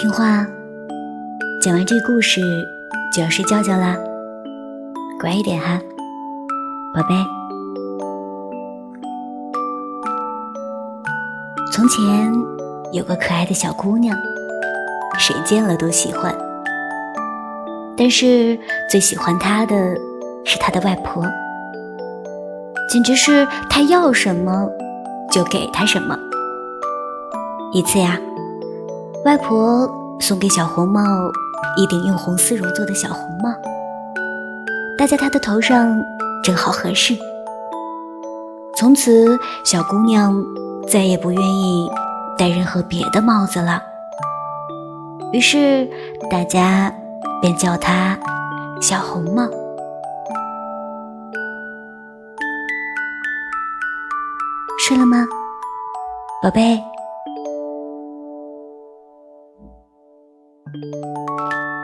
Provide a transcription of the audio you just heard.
听话，讲完这故事就要睡觉觉啦，乖一点哈，宝贝。从前有个可爱的小姑娘，谁见了都喜欢，但是最喜欢她的是她的外婆，简直是她要什么就给她什么。一次呀。外婆送给小红帽一顶用红丝绒做的小红帽，戴在她的头上正好合适。从此，小姑娘再也不愿意戴任何别的帽子了。于是，大家便叫她小红帽。睡了吗，宝贝？Música